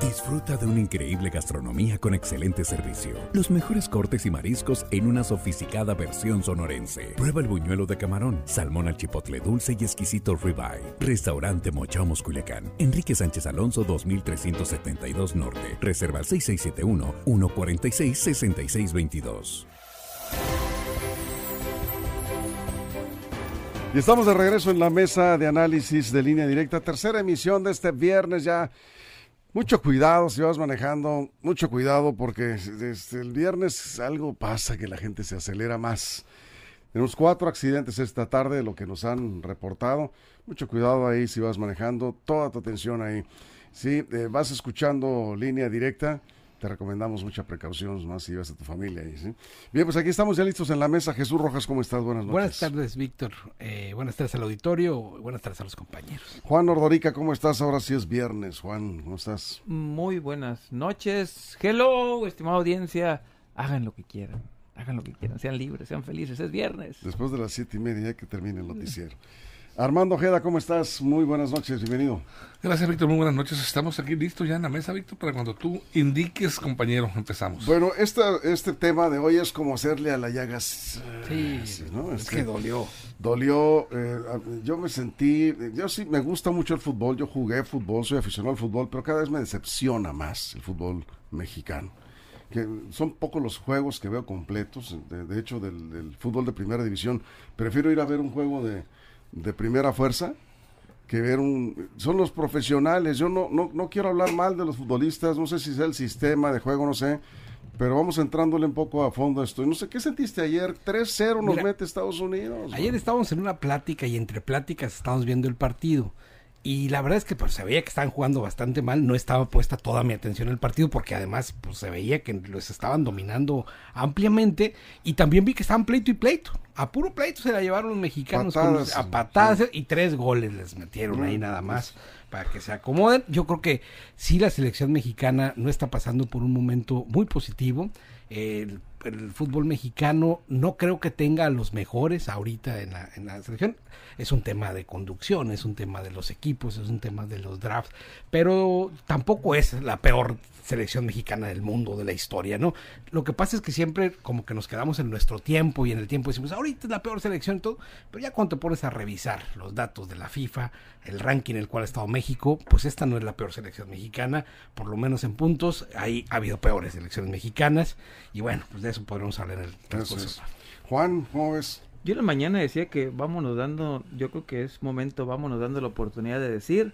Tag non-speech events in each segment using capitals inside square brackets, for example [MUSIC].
Disfruta de una increíble gastronomía con excelente servicio. Los mejores cortes y mariscos en una sofisticada versión sonorense. Prueba el buñuelo de camarón, salmón al chipotle dulce y exquisito ribeye. Restaurante Mochomos Culiacán. Enrique Sánchez Alonso 2372 Norte. Reserva al 6671 146 6622. Y estamos de regreso en la mesa de análisis de línea directa, tercera emisión de este viernes ya. Mucho cuidado si vas manejando, mucho cuidado porque desde el viernes algo pasa que la gente se acelera más. Tenemos cuatro accidentes esta tarde, lo que nos han reportado. Mucho cuidado ahí si vas manejando, toda tu atención ahí. Si eh, vas escuchando línea directa, te recomendamos mucha precaución más si vas a tu familia. Ahí, ¿sí? Bien, pues aquí estamos ya listos en la mesa. Jesús Rojas, ¿cómo estás? Buenas noches. Buenas tardes, Víctor. Eh, buenas tardes al auditorio. Buenas tardes a los compañeros. Juan Ordorica, ¿cómo estás? Ahora sí es viernes. Juan, ¿cómo estás? Muy buenas noches. Hello, estimada audiencia. Hagan lo que quieran. Hagan lo que quieran. Sean libres, sean felices. Es viernes. Después de las siete y media ya que termine el noticiero. [LAUGHS] Armando Ojeda, ¿cómo estás? Muy buenas noches, bienvenido. Gracias, Víctor, muy buenas noches. Estamos aquí listos ya en la mesa, Víctor, para cuando tú indiques, compañero, empezamos. Bueno, esta, este tema de hoy es como hacerle a la llagas. Sí, ¿no? es, que, dolió. Dolió, eh, yo me sentí, yo sí me gusta mucho el fútbol, yo jugué fútbol, soy aficionado al fútbol, pero cada vez me decepciona más el fútbol mexicano. Que son pocos los juegos que veo completos, de, hecho del, del fútbol de primera división, prefiero ir a ver un juego de de primera fuerza que ver un... Son los profesionales, yo no, no, no quiero hablar mal de los futbolistas, no sé si es el sistema de juego, no sé, pero vamos entrándole un poco a fondo a esto. No sé, ¿qué sentiste ayer? 3-0 nos mete Estados Unidos. Ayer estábamos en una plática y entre pláticas estábamos viendo el partido. Y la verdad es que pues, se veía que estaban jugando bastante mal, no estaba puesta toda mi atención en el partido porque además pues, se veía que los estaban dominando ampliamente y también vi que estaban pleito y pleito. A puro pleito se la llevaron los mexicanos a patadas y tres goles les metieron ahí nada más para que se acomoden. Yo creo que sí la selección mexicana no está pasando por un momento muy positivo. El, fútbol mexicano no creo que tenga a los mejores ahorita en la, en la selección. Es un tema de conducción, es un tema de los equipos, es un tema de los drafts, pero tampoco es la peor selección mexicana del mundo, de la historia, ¿no? Lo que pasa es que siempre como que nos quedamos en nuestro tiempo y en el tiempo decimos, ahorita es la peor selección y todo, pero ya cuando te pones a revisar los datos de la FIFA, el ranking en el cual ha estado México, pues esta no es la peor selección mexicana, por lo menos en puntos, ahí ha habido peores selecciones mexicanas y bueno, pues de eso podremos hablar en el transcurso. Juan, ¿cómo ves? Yo en la mañana decía que vámonos dando, yo creo que es momento, vámonos dando la oportunidad de decir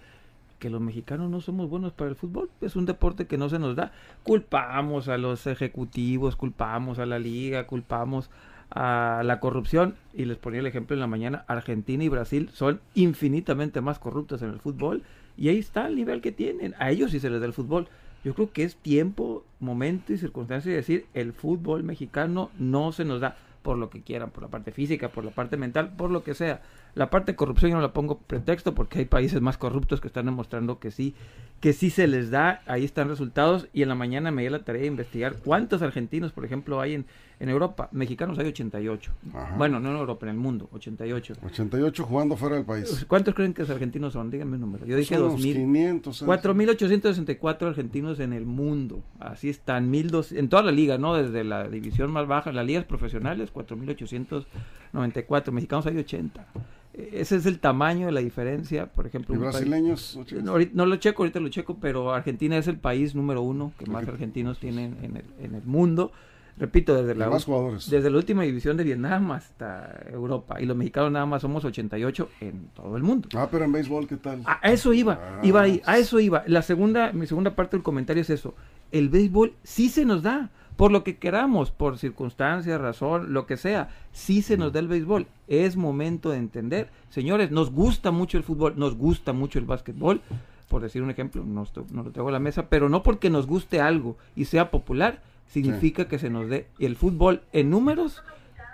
que los mexicanos no somos buenos para el fútbol. Es un deporte que no se nos da. Culpamos a los ejecutivos, culpamos a la liga, culpamos a la corrupción. Y les ponía el ejemplo en la mañana, Argentina y Brasil son infinitamente más corruptos en el fútbol. Y ahí está el nivel que tienen. A ellos sí se les da el fútbol. Yo creo que es tiempo, momento y circunstancia de decir, el fútbol mexicano no se nos da por lo que quieran, por la parte física, por la parte mental, por lo que sea. La parte de corrupción yo no la pongo pretexto porque hay países más corruptos que están demostrando que sí, que sí se les da, ahí están resultados y en la mañana me di la tarea de investigar cuántos argentinos, por ejemplo, hay en, en Europa. Mexicanos hay 88. Bueno, no en Europa, en el mundo, 88. 88 jugando fuera del país. ¿Cuántos creen que los argentinos son? Díganme un número. Yo dije 2.000. 4.864 argentinos en el mundo. Así están, 1.200, en toda la liga, ¿no? Desde la división más baja, las ligas profesionales, 4.894. Mexicanos hay 80 ese es el tamaño de la diferencia, por ejemplo. ¿Y brasileños? no, lo checo, ahorita lo checo, pero Argentina es el país número uno que más argentinos tienen en el, en el mundo. Repito, desde la, desde la última división de Vietnam hasta Europa. Y los mexicanos nada más somos 88 en todo el mundo. Ah, pero en béisbol, ¿qué tal? A eso iba, ah, iba ahí, a eso iba. La segunda, mi segunda parte del comentario es eso. El béisbol sí se nos da por lo que queramos, por circunstancias, razón, lo que sea, sí se nos da el béisbol. Es momento de entender, señores, nos gusta mucho el fútbol, nos gusta mucho el básquetbol, por decir un ejemplo, no, no lo traigo a la mesa, pero no porque nos guste algo y sea popular, significa que se nos dé. Y el fútbol en números,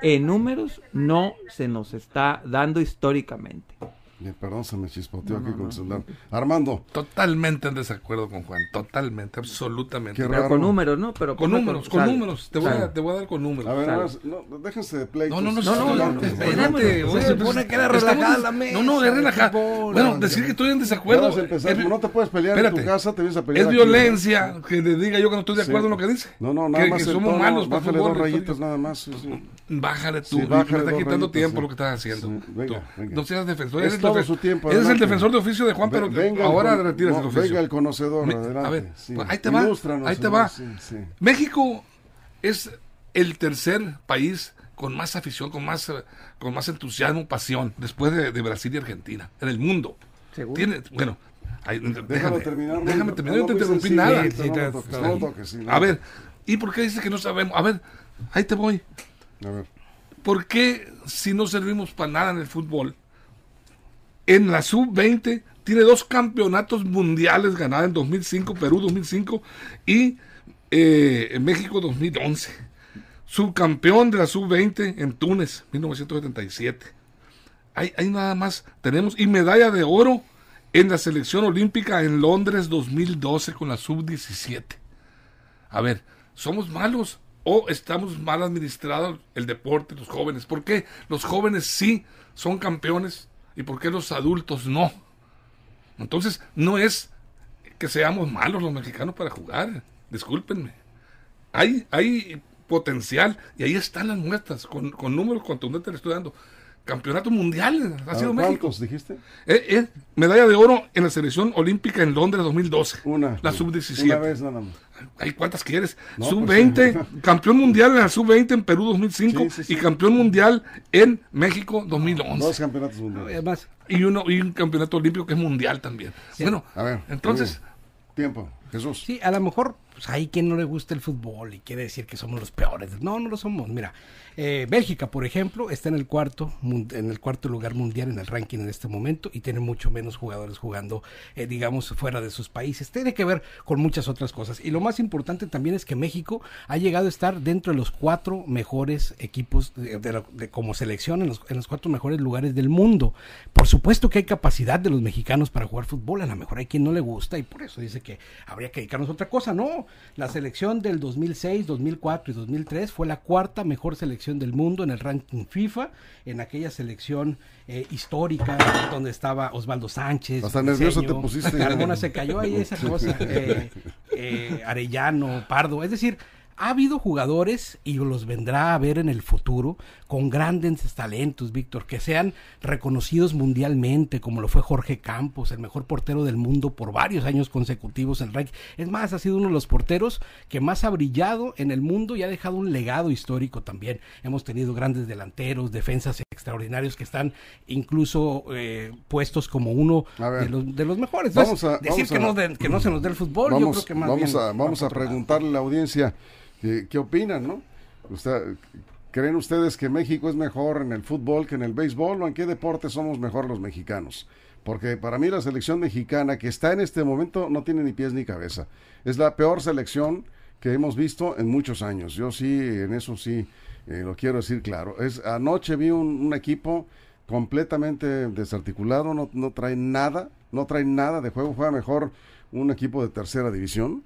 en números no se nos está dando históricamente. Perdón, se me chispoteó aquí con el celular. Armando. Totalmente en desacuerdo con Juan, totalmente, absolutamente. Pero con números, ¿no? Pero con números, con, números. Te voy, a, te voy, a, dar con números. A ver, no, déjense de play. No, no, no, no, no, espérate. Se supone que era relajada la mesa. No, no, es relajada. Bueno, decir que estoy en desacuerdo. no te puedes pelear en tu casa, te vienes a pelear. Es violencia que le diga yo que no estoy de acuerdo en lo que dice. No, no, nada más. Que somos malos para fútbol. dos rayitas nada más. Bájale tú, me está quitando tiempo lo que estás haciendo. No seas defensor. Es todo su tiempo. Eres el defensor de oficio de Juan, pero ahora retiras el oficio. Venga el conocedor, A ver, ahí te va. Ahí te va. México es el tercer país con más afición, con más, con más entusiasmo, pasión, después de, Brasil y Argentina, en el mundo. ¿Seguro? Tiene, bueno, déjame, terminar. Déjame terminar, no te interrumpí nada. A ver, ¿y por qué dices que no sabemos? A ver, ahí te voy. A ver. ¿Por qué si no servimos para nada en el fútbol? En la sub-20 tiene dos campeonatos mundiales ganados en 2005, Perú 2005 y eh, México 2011. Subcampeón de la sub-20 en Túnez 1977. Hay, hay nada más. Tenemos y medalla de oro en la selección olímpica en Londres 2012 con la sub-17. A ver, somos malos o estamos mal administrados el deporte, los jóvenes. ¿Por qué los jóvenes sí son campeones y por qué los adultos no? Entonces, no es que seamos malos los mexicanos para jugar, discúlpenme. Hay, hay potencial y ahí están las muestras, con, con números contundentes le estoy dando. Campeonato mundial ha sido México. dijiste? Eh, eh, medalla de oro en la selección olímpica en Londres 2012. Una. La sub-17. Una vez nada más. ¿Hay cuántas quieres? sub-20, pues, [LAUGHS] campeón mundial en la sub-20 en Perú 2005 y campeón mundial en México 2011. Dos campeonatos mundiales. y, uno, y un campeonato olímpico que es mundial también. Bueno, a ver, entonces... Tiempo, Jesús. Sí, a lo mejor pues, hay quien no le gusta el fútbol y quiere decir que somos los peores. No, no lo somos. Mira, eh, Bélgica, por ejemplo, está en el cuarto en el cuarto lugar mundial en el ranking en este momento y tiene mucho menos jugadores jugando, eh, digamos, fuera de sus países. Tiene que ver con muchas otras cosas. Y lo más importante también es que México ha llegado a estar dentro de los cuatro mejores equipos de, como selección en los, en los cuatro mejores lugares del mundo. Por supuesto que hay capacidad de los mexicanos para jugar fútbol. A lo mejor hay quien no le gusta y por eso dice que habría que dedicarnos a otra cosa. No, la selección del 2006, 2004 y 2003 fue la cuarta mejor selección del mundo en el ranking FIFA, en aquella selección eh, histórica donde estaba Osvaldo Sánchez. Hasta nervioso te pusiste. Carmona se cayó ahí esa [LAUGHS] cosa. Eh, eh, Arellano, Pardo. Es decir, ha habido jugadores, y los vendrá a ver en el futuro, con grandes talentos, Víctor, que sean reconocidos mundialmente, como lo fue Jorge Campos, el mejor portero del mundo por varios años consecutivos en el Es más, ha sido uno de los porteros que más ha brillado en el mundo y ha dejado un legado histórico también. Hemos tenido grandes delanteros, defensas extraordinarios que están incluso eh, puestos como uno de los, de los, mejores. Vamos a, decir que, no que, no se nos dé el fútbol, vamos, yo creo que más vamos a, vamos a preguntarle a la audiencia ¿Qué, opinan, no? ¿Creen ustedes que México es mejor en el fútbol que en el béisbol o en qué deporte somos mejor los mexicanos? Porque para mí la selección mexicana que está en este momento no tiene ni pies ni cabeza. Es la peor selección que hemos visto en muchos años. Yo sí, en eso sí, eh, lo quiero decir claro. Es, anoche vi un, equipo completamente desarticulado, no trae nada, no trae nada de juego, juega mejor un equipo de tercera división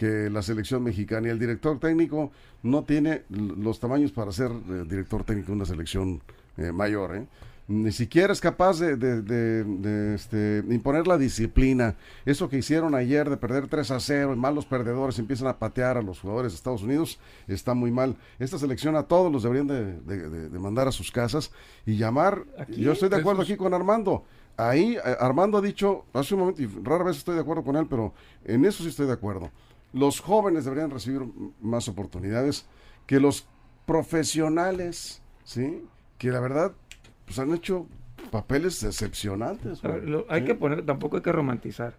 que la selección mexicana y el director técnico no tiene los tamaños para ser eh, director técnico de una selección eh, mayor. ¿eh? Ni siquiera es capaz de, este, imponer la disciplina. Eso que hicieron ayer de perder 3 a 0 y malos perdedores empiezan a patear a los jugadores de Estados Unidos, está muy mal. Esta selección a todos los deberían de, mandar a sus casas y llamar. Yo estoy de acuerdo aquí con Armando ahí Armando ha dicho hace un momento, y rara vez estoy de acuerdo con él, pero en eso sí estoy de acuerdo los jóvenes deberían recibir más oportunidades que los profesionales, ¿sí? Que la verdad, pues han hecho papeles decepcionantes. hay que poner, tampoco hay que romantizar.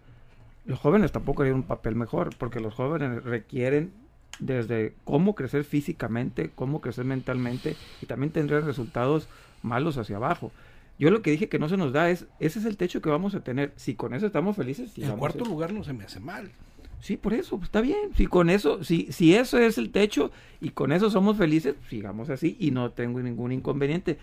Los jóvenes tampoco harían un papel mejor, porque los jóvenes requieren desde cómo crecer físicamente, cómo crecer mentalmente, y también tendrían resultados malos hacia abajo. Yo lo que dije que no se nos da es, ese es el techo que vamos a tener. Si con eso estamos felices. En cuarto lugar no se me hace mal. Sí, por eso, pues, está bien. Si con eso, si, si eso es el techo y con eso somos felices, sigamos así y no tengo ningún inconveniente.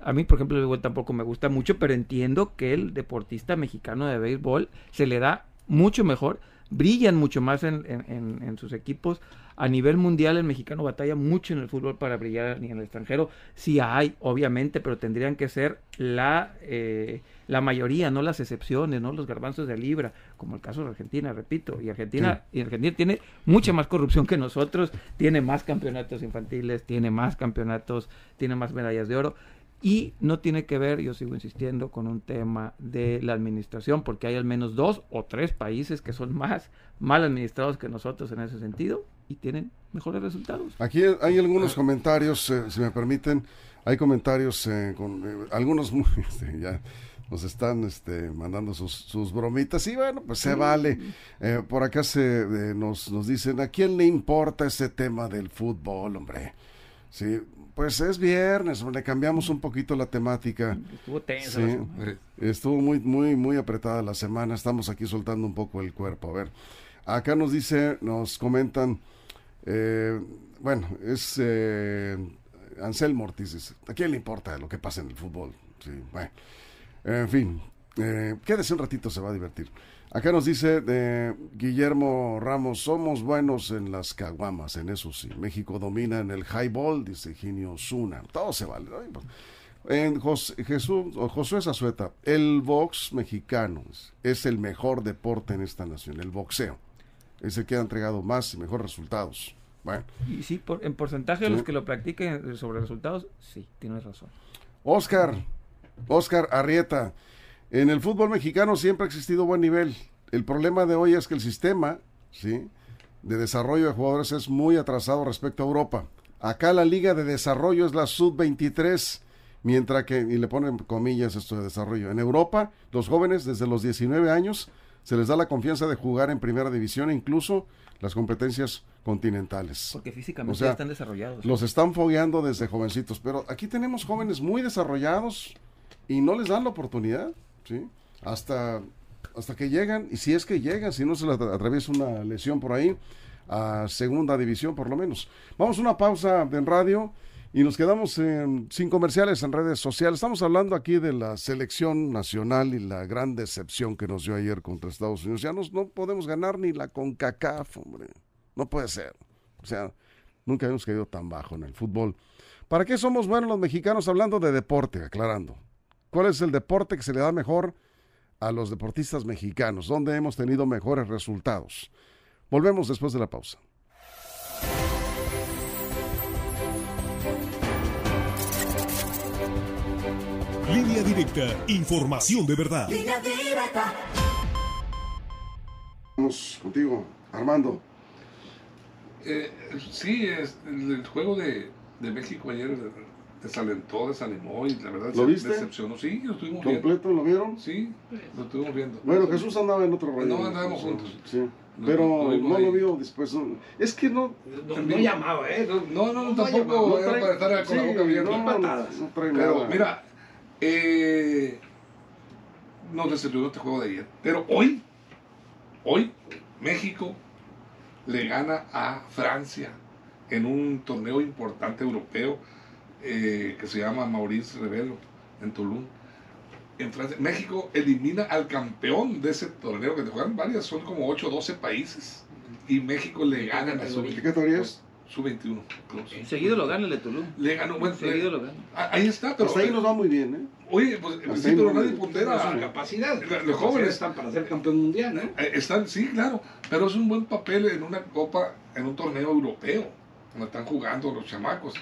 A mí, por ejemplo, tampoco me gusta mucho, pero entiendo que el deportista mexicano de béisbol se le da mucho mejor, brillan mucho más en, en, en sus equipos a nivel mundial el mexicano batalla mucho en el fútbol para brillar ni en el extranjero. Sí hay, obviamente, pero tendrían que ser la, eh, la mayoría, no las excepciones, no los garbanzos de libra, como el caso de Argentina, repito. Y Argentina, y Argentina tiene mucha más corrupción que nosotros, tiene más campeonatos infantiles, tiene más campeonatos, tiene más medallas de oro. Y no tiene que ver, yo sigo insistiendo, con un tema de la administración, porque hay al menos dos o tres países que son más mal administrados que nosotros en ese sentido y tienen mejores resultados. Aquí hay algunos comentarios, eh, si me permiten, hay comentarios eh, con eh, algunos [LAUGHS] este, ya nos están este, mandando sus, sus, bromitas y bueno, pues se vale. por acá se nos, nos dicen, ¿a quién le importa ese tema del fútbol, hombre? Sí, pues es viernes, le cambiamos un poquito la temática. Estuvo tensa. Sí, estuvo muy, muy, muy apretada la semana. Estamos aquí soltando un poco el cuerpo. A ver, acá nos dice, nos comentan, eh, bueno, es eh, Anselmo Ortiz. ¿A quién le importa lo que pasa en el fútbol? Sí, bueno, en fin, eh, quédese un ratito, se va a divertir. Acá nos dice de Guillermo Ramos, somos buenos en las caguamas, en eso sí. México domina en el highball, dice Ginio Zuna. Todo se vale. En Jesús, Josué Zazueta, el box mexicano es el mejor deporte en esta nación, el boxeo. Es el que ha entregado más y mejores resultados. Bueno. Y sí, por, en porcentaje de los que lo practiquen sobre resultados, sí, tienes razón. Oscar, Oscar Arrieta. En el fútbol mexicano siempre ha existido buen nivel. El problema de hoy es que el sistema ¿sí? de desarrollo de jugadores es muy atrasado respecto a Europa. Acá la liga de desarrollo es la sub-23, mientras que, y le ponen comillas esto de desarrollo, en Europa los jóvenes desde los 19 años se les da la confianza de jugar en primera división e incluso las competencias continentales. Porque físicamente ya están desarrollados. Los están fogueando desde jovencitos, pero aquí tenemos jóvenes muy desarrollados y no les dan la oportunidad. Hasta, hasta que llegan, y si es que llegan, si no se les atraviesa una lesión por ahí, a segunda división por lo menos. Vamos a una pausa en radio y nos quedamos sin comerciales en redes sociales. Estamos hablando aquí de la selección nacional y la gran decepción que nos dio ayer contra Estados Unidos. Ya no podemos ganar ni la CONCACAF, hombre. No puede ser. O sea, nunca hemos caído tan bajo en el fútbol. ¿Para qué somos buenos los mexicanos hablando de deporte? Aclarando. ¿Cuál es el deporte que se le da mejor a los deportistas mexicanos? ¿Dónde hemos tenido mejores resultados? Volvemos después de la pausa. Línea directa, información de verdad. Línea directa. Vamos contigo, Armando. Eh, sí, es el, juego de, de México ayer desalentó, desanimó y la verdad ¿Lo viste? decepcionó. Sí, lo estuvimos ¿Completo lo vieron? Sí, lo estuvimos viendo. Bueno, Jesús andaba en otro rollo. No, andábamos juntos. Sí. Pero no, lo vio después. Es que no. No, llamaba, ¿eh? No, no, no, tampoco era para estar con la boca abierta. No, no, Pero mira, eh, nos decepcionó este juego de ayer. Pero hoy, hoy, México le gana a Francia en un torneo importante europeo eh, que se llama Maurice Revelo en Tulum. En Francia, México elimina al campeón de ese torneo que te juegan varias, son como 8 o 12 países. Y México le gana a su ¿Qué categoría es? Su 21. Seguido lo gana el de Tulum. Le ganó, bueno, Seguido lo gana. Ahí está, pero. Hasta ahí nos va muy bien, ¿eh? Oye, pues sí, pero nadie pondera. Su capacidad. Los jóvenes están para ser campeón mundial, ¿eh? Están, sí, claro. Pero es un buen papel en una copa, en un torneo europeo, donde están jugando los chamacos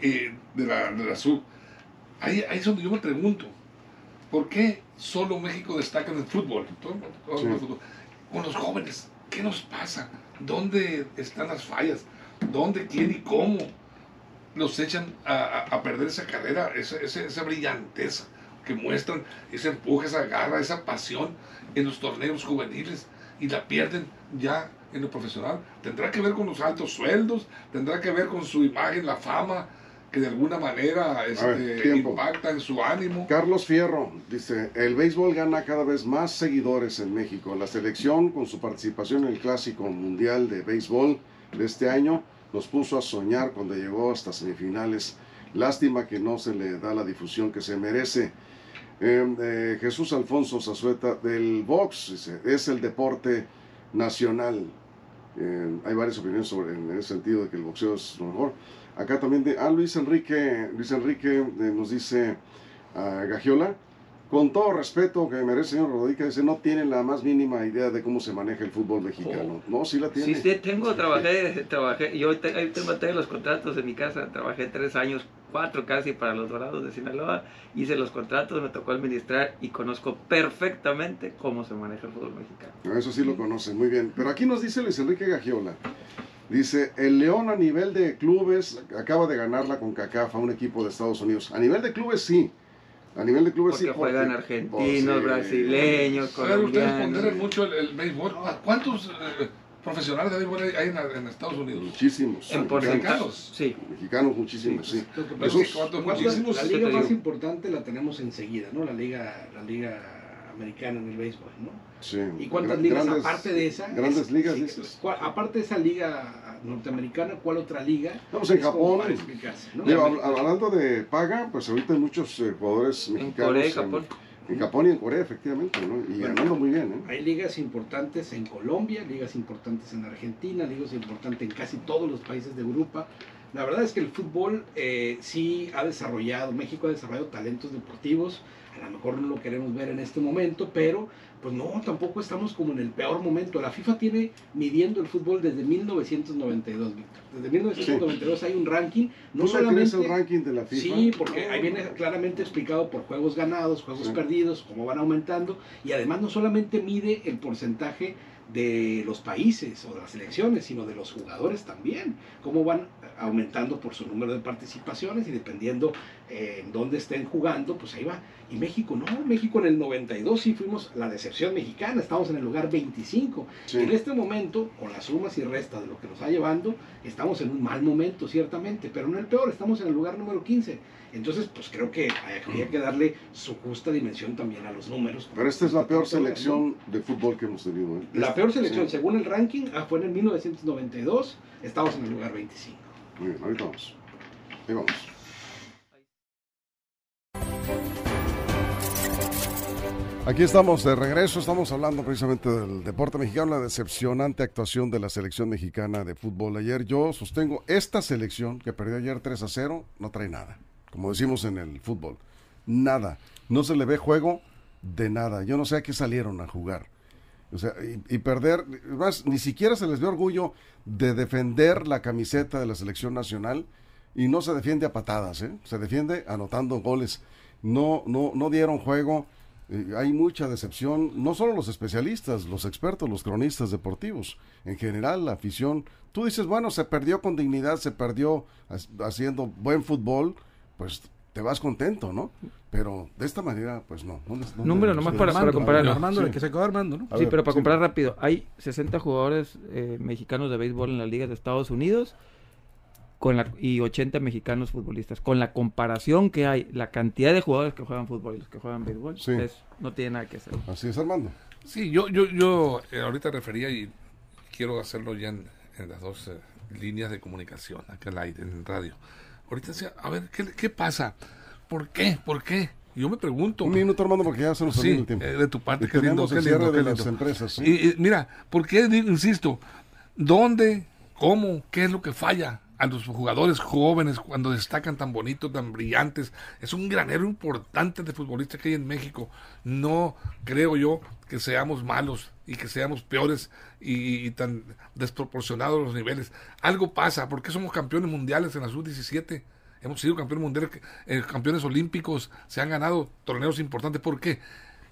de, la, de la sub. Ahí, ahí es donde yo me pregunto, ¿por qué solo México destaca en el fútbol? Con los jóvenes, ¿qué nos pasa? ¿Dónde están las fallas? ¿Dónde, quién y cómo los echan a, a, perder esa carrera, esa, esa, esa, brillanteza que muestran, ese empuje, esa garra, esa pasión en los torneos juveniles y la pierden ya en lo profesional? ¿Tendrá que ver con los altos sueldos? ¿Tendrá que ver con su imagen, la fama? que de alguna manera este, impacta en su ánimo. Carlos Fierro dice, el béisbol gana cada vez más seguidores en México. La selección, con su participación en el Clásico Mundial de Béisbol de este año, nos puso a soñar cuando llegó hasta semifinales Lástima que no se le da la difusión que se merece. Em, eh, Jesús Alfonso Zazueta del box dice, es el deporte nacional. Hay varias opiniones sobre en ese sentido de que el boxeo es lo mejor. Acá también de ah, Luis Enrique, Luis Enrique eh, nos dice a Gagiola, con todo respeto que merece el señor Rodríguez, dice, no tiene la más mínima idea de cómo se maneja el fútbol mexicano. Oh. No, sí la tiene. Sí, sí, tengo, trabajé, [LAUGHS] trabajé, yo te- ahí tengo, tengo los contratos en mi casa, trabajé tres años, cuatro casi para los Dorados de Sinaloa, hice los contratos, me tocó administrar y conozco perfectamente cómo se maneja el fútbol mexicano. No, Eso sí lo conocen, muy bien. Pero aquí nos dice Luis Enrique Gagiola. Dice, el León a nivel de clubes acaba de ganarla con CACAF a un equipo de Estados Unidos. A nivel de clubes sí. A nivel de clubes Porque sí. juegan porque- argentinos, pues, sí. brasileños, ustedes colombianos. ponderen mucho el, el béisbol. ¿A ¿Cuántos eh, profesionales de béisbol hay en, en Estados Unidos? Muchísimos. En mexicanos. sí. Mexicanos muchísimos, sí. Sí, es que ¿cuántos más muchísimos? la, liga más importante la tenemos enseguida, ¿no? La liga, la liga americana en el béisbol, ¿no? Sí. ¿Y cuántas ligas grandes- aparte de esa? Grandes Es- ligas, sí, dices. ¿cuál- aparte de esa liga norteamericana, ¿cuál otra liga? Vamos en Japón. para explicarse, ¿no? Digo, hab- hablando de paga, pues ahorita hay muchos eh, jugadores En mexicanos. Corea y Japón. En, Japón y en Corea, efectivamente, ¿no? Y Bueno. ganando muy bien, ¿eh? Hay ligas importantes en Colombia, ligas importantes en Argentina, ligas importantes en casi todos los países de Europa. La verdad es que el fútbol eh, sí ha desarrollado, México ha desarrollado talentos deportivos, a lo mejor no lo queremos ver en este momento, pero pues no, tampoco estamos como en el peor momento. La FIFA tiene midiendo el fútbol desde 1992, Víctor. Desde 1992 hay un ranking, no ¿Tú solamente... el ranking de la FIFA? Sí, porque ahí viene claramente explicado por juegos ganados, juegos Sí. perdidos, cómo van aumentando, y además no solamente mide el porcentaje de los países o de las selecciones, sino de los jugadores también, cómo van aumentando por su número de participaciones y dependiendo eh, en dónde estén jugando, pues ahí va. Y México no, México en el 92 sí fuimos la decepción mexicana, estamos en el lugar 25. Sí. Y en este momento, con las sumas y restas de lo que nos ha llevando, estamos en un mal momento, ciertamente, pero no el peor, estamos en el lugar número 15. Entonces, pues creo que habría que darle su justa dimensión también a los números. Pero esta es la peor selección de fútbol que hemos tenido, ¿eh? La peor selección, Sí. según el ranking, ah, fue en el 1992, estamos en el lugar 25. Muy bien, ahorita vamos. Ahí vamos. Aquí estamos de regreso, estamos hablando precisamente del deporte mexicano, la decepcionante actuación de la selección mexicana de fútbol. Ayer yo sostengo, esta selección que perdió ayer 3 a 0 no trae nada, como decimos en el fútbol, nada, no se le ve juego de nada, yo no sé a qué salieron a jugar. O sea, y, y perder, más, ni siquiera se les ve orgullo de defender la camiseta de la selección nacional y no se defiende a patadas, ¿eh? se defiende anotando goles. No, no, no dieron juego. Eh, hay mucha decepción, no solo los especialistas, los expertos, los cronistas deportivos, en general la afición. Tú dices, bueno, se perdió con dignidad, se perdió ha- haciendo buen fútbol, pues te vas contento, ¿no? Pero de esta manera, pues no. no les- no Número nomás para- para compararlo. Armando, Sí. el que se quedó Armando, ¿no? A sí, ver, pero para sí. comparar rápido, hay 60 jugadores eh, mexicanos de béisbol en las ligas de Estados Unidos con la, y 80 mexicanos futbolistas. Con la comparación que hay, la cantidad de jugadores que juegan fútbol y los que juegan béisbol, Sí. es- no tiene nada que hacer. Así es, Armando. Sí, yo, yo, yo eh, ahorita refería y quiero hacerlo ya en, en las dos eh, líneas de comunicación, acá al aire, en radio. Ahorita decía, a ver, ¿qué, qué pasa? ¿Por qué? ¿Por qué? Yo me pregunto. Un minuto, Armando, porque ya se nos Sí, el tiempo. eh, de tu parte, Y qué lindo, qué lindo, cierre qué de las empresas. ¿sí? Y, y mira, ¿por qué digo, insisto? ¿Dónde, cómo, qué es lo que falla a los jugadores jóvenes cuando destacan tan bonitos, tan brillantes? Es un granero importante de futbolistas que hay en México. No creo yo que seamos malos y que seamos peores y, y tan desproporcionados los niveles. Algo pasa, ¿por qué somos campeones mundiales en la sub-17? Hemos sido campeones mundiales, eh, campeones olímpicos, se han ganado torneos importantes. ¿Por qué?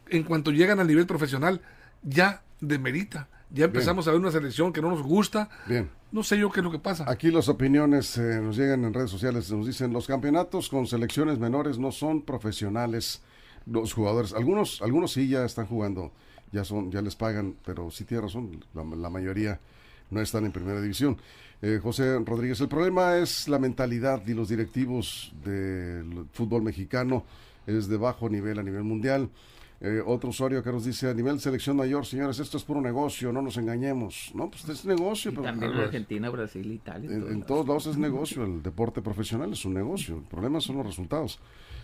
En cuanto llegan al nivel profesional, ya demerita. Ya empezamos a ver una selección que no nos gusta. Bien. No sé yo qué es lo que pasa. Aquí las opiniones eh, nos llegan en redes sociales, nos dicen los campeonatos con selecciones menores no son profesionales los jugadores. Algunos, algunos sí ya están jugando, ya son, ya les pagan, pero sí tiene razón, la, mayoría no están en primera división. Eh, José Rodríguez, el problema es la mentalidad y los directivos del fútbol mexicano es de bajo nivel a nivel mundial. Eh, otro usuario que nos dice, a nivel selección mayor, señores, esto es puro negocio, no nos engañemos. No, pues es negocio. Y pero, también en Argentina, Brasil, Italia. en, en todos lados es negocio, el deporte profesional es un negocio, el problema son los resultados.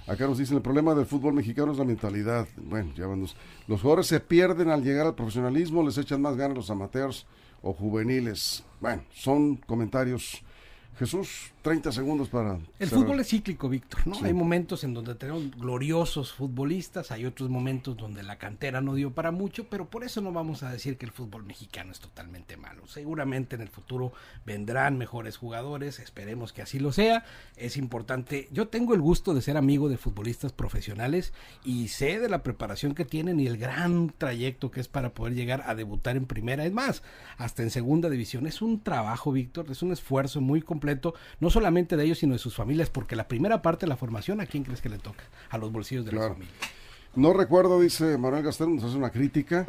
Acá nos dicen, el problema del fútbol mexicano es la mentalidad. Bueno, ya vamos. Los jugadores se pierden al llegar al profesionalismo, les echan más ganas los amateurs o juveniles. Bueno, son comentarios. Jesús, 30 segundos para... El fútbol es cíclico, Víctor, ¿no? Sí. Hay momentos en donde tenemos gloriosos futbolistas, hay otros momentos donde la cantera no dio para mucho, pero por eso no vamos a decir que el fútbol mexicano es totalmente malo. Seguramente en el futuro vendrán mejores jugadores, esperemos que así lo sea. Es importante, yo tengo el gusto de ser amigo de futbolistas profesionales y sé de la preparación que tienen y el gran trayecto que es para poder llegar a debutar en primera, es más, hasta en segunda división. Es un trabajo, Víctor, es un esfuerzo muy completo, no solamente de ellos, sino de sus familias, porque la primera parte de la formación, ¿a quién crees que le toca? A los bolsillos de Claro. las familias. No recuerdo, dice Manuel Gastel, nos hace una crítica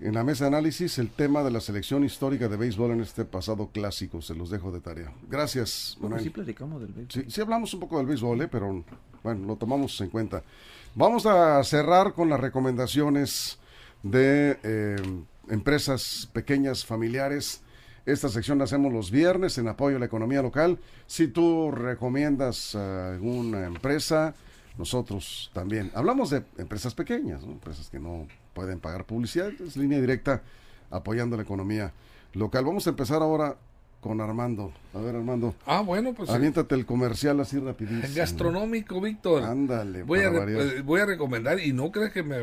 en la mesa de análisis el tema de la selección histórica de béisbol en este pasado clásico. Se los dejo de tarea. Gracias, Bueno, Manuel. sí platicamos del béisbol. Sí, sí hablamos un poco del béisbol, ¿eh? pero bueno, lo tomamos en cuenta. Vamos a cerrar con las recomendaciones de eh, empresas pequeñas, familiares. Esta sección la hacemos los viernes en apoyo a la economía local. Si tú recomiendas a alguna empresa, nosotros también. Hablamos de empresas pequeñas, ¿no? empresas que no pueden pagar publicidad. Es línea directa apoyando la economía local. Vamos a empezar ahora con Armando. A ver, Armando. Ah, bueno, pues Aviéntate el comercial así rapidísimo. el gastronómico, Víctor. Ándale, Voy a, eh, voy a recomendar, y no crees que me,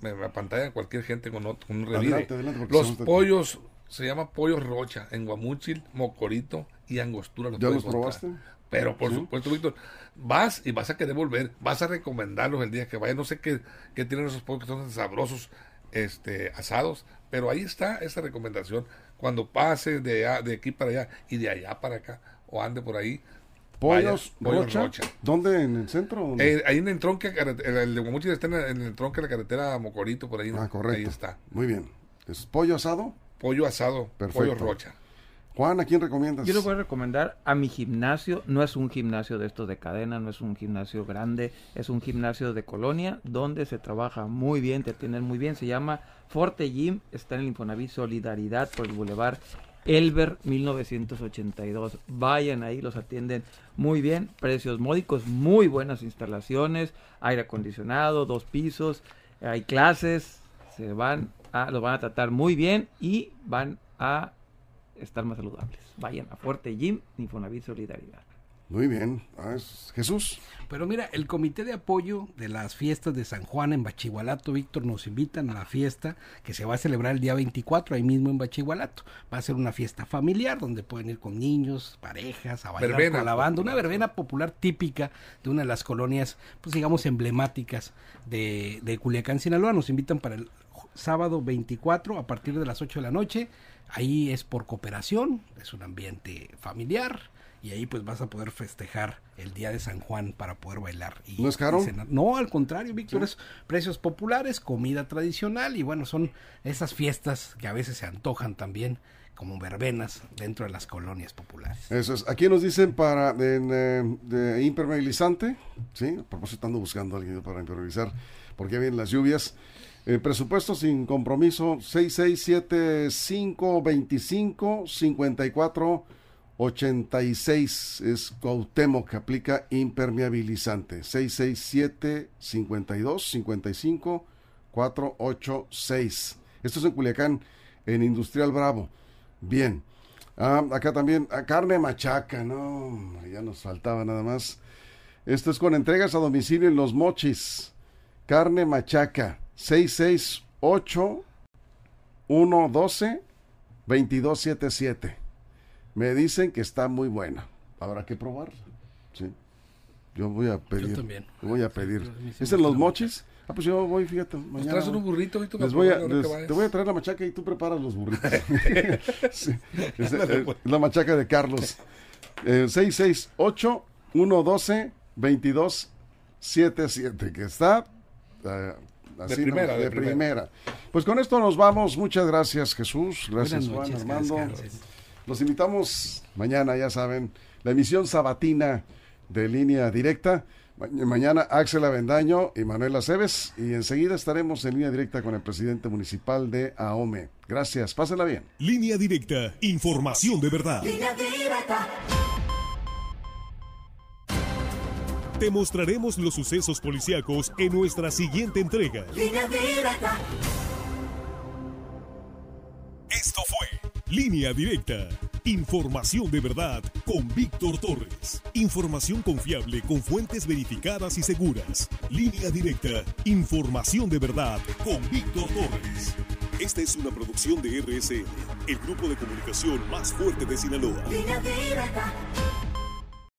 me, me apantalla cualquier gente con, otro, con un revire. Adelante, adelante, porque Los pollos, se llama pollo rocha, en Guamúchil, Mocorito y Angostura. ¿Ya puedes los probaste? Pero por Sí. supuesto, Víctor, vas y vas a querer volver, vas a recomendarlos el día que vayas. No sé qué, qué tienen esos pollos que son sabrosos, este, asados, pero ahí está esa recomendación. Cuando pase de, a- de aquí para allá y de allá para acá, o ande por ahí, Pollos, vaya, rocha. rocha. ¿Dónde? ¿En el centro? Eh, ahí en el tronque, el de Guamúchil está en el, en el tronque de la carretera Mocorito, por ahí. ah, correcto. Ahí está. Muy bien. ¿Es pollo asado? Pollo asado, Perfecto. pollo rocha. Juan, ¿a quién recomiendas? Yo le voy a recomendar a mi gimnasio. No es un gimnasio de estos de cadena, no es un gimnasio grande, es un gimnasio de colonia donde se trabaja muy bien, te atienden muy bien. Se llama Forte Gym, está en el Infonavit Solidaridad por el Boulevard Elber 1982. Vayan ahí, los atienden muy bien, precios módicos, muy buenas instalaciones, aire acondicionado, dos pisos, hay clases, se van a, los van a tratar muy bien y van a estar más saludables. Vayan a Fuerte Gym, Infonavit Solidaridad. Muy bien. Ah, es Jesús. Pero mira, el comité de apoyo de las fiestas de San Juan en Bachihualato, Víctor, nos invitan a la fiesta que se va a celebrar el día 24 ahí mismo en Bachihualato. Va a ser una fiesta familiar donde pueden ir con niños, parejas, a bailar Verbena con la banda. Una verbena popular típica de una de las colonias, pues digamos, emblemáticas de, de Culiacán, Sinaloa. Nos invitan para el sábado 24 a partir de las 8 de la noche. Ahí es por cooperación, es un ambiente familiar y ahí pues vas a poder festejar el día de San Juan para poder bailar. Y, ¿No es caro? y. No, al contrario, Víctor, Sí. es precios populares, comida tradicional y bueno, son esas fiestas que a veces se antojan también como verbenas dentro de las colonias populares. Eso es. Aquí nos dicen para en, eh, de impermeabilizante. Sí, a propósito ando buscando a alguien para impermeabilizar porque vienen las lluvias. Eh, presupuesto sin compromiso 667525 54 86 es Cuauhtémoc que aplica impermeabilizante. 667 52 55 486 esto es en Culiacán en Industrial Bravo. Bien. Ah, acá también ah, carne machaca no ya nos faltaba nada más. Esto es con entregas a domicilio en Los Mochis. Carne machaca 668 112 2277 me dicen que está muy buena. Habrá que probarla. Sí. Yo voy a pedir. también. Voy a pedir. Yo- sí ¿Es en los mochis? Ah, pues yo voy, fíjate. Mañana. traes unos burritos, Víctor, Les para voy a, les- te voy a traer la machaca y tú preparas los burritos. [LAUGHS] Sí, es, pues. la machaca de Carlos. Eh, 668-112-2277, que está eh, así primera, nomás, de de primera. primera. Pues con esto nos vamos. Muchas gracias, Jesús. Gracias, Buenas Juan, noches, Armando. Los invitamos mañana, ya saben, la emisión sabatina de línea directa. Mañana Axel Avendaño y Manuel Aceves y enseguida estaremos en línea directa con el presidente municipal de AOME. Gracias, pásenla bien. Línea directa, información de verdad. Línea directa. Te mostraremos los sucesos policíacos en nuestra siguiente entrega. Línea directa. Esto fue Línea Directa. Información de verdad con Víctor Torres. Información confiable con fuentes verificadas y seguras. Línea Directa. Información de verdad con Víctor Torres. Esta es una producción de RSN, el grupo de comunicación más fuerte de Sinaloa. Línea Directa.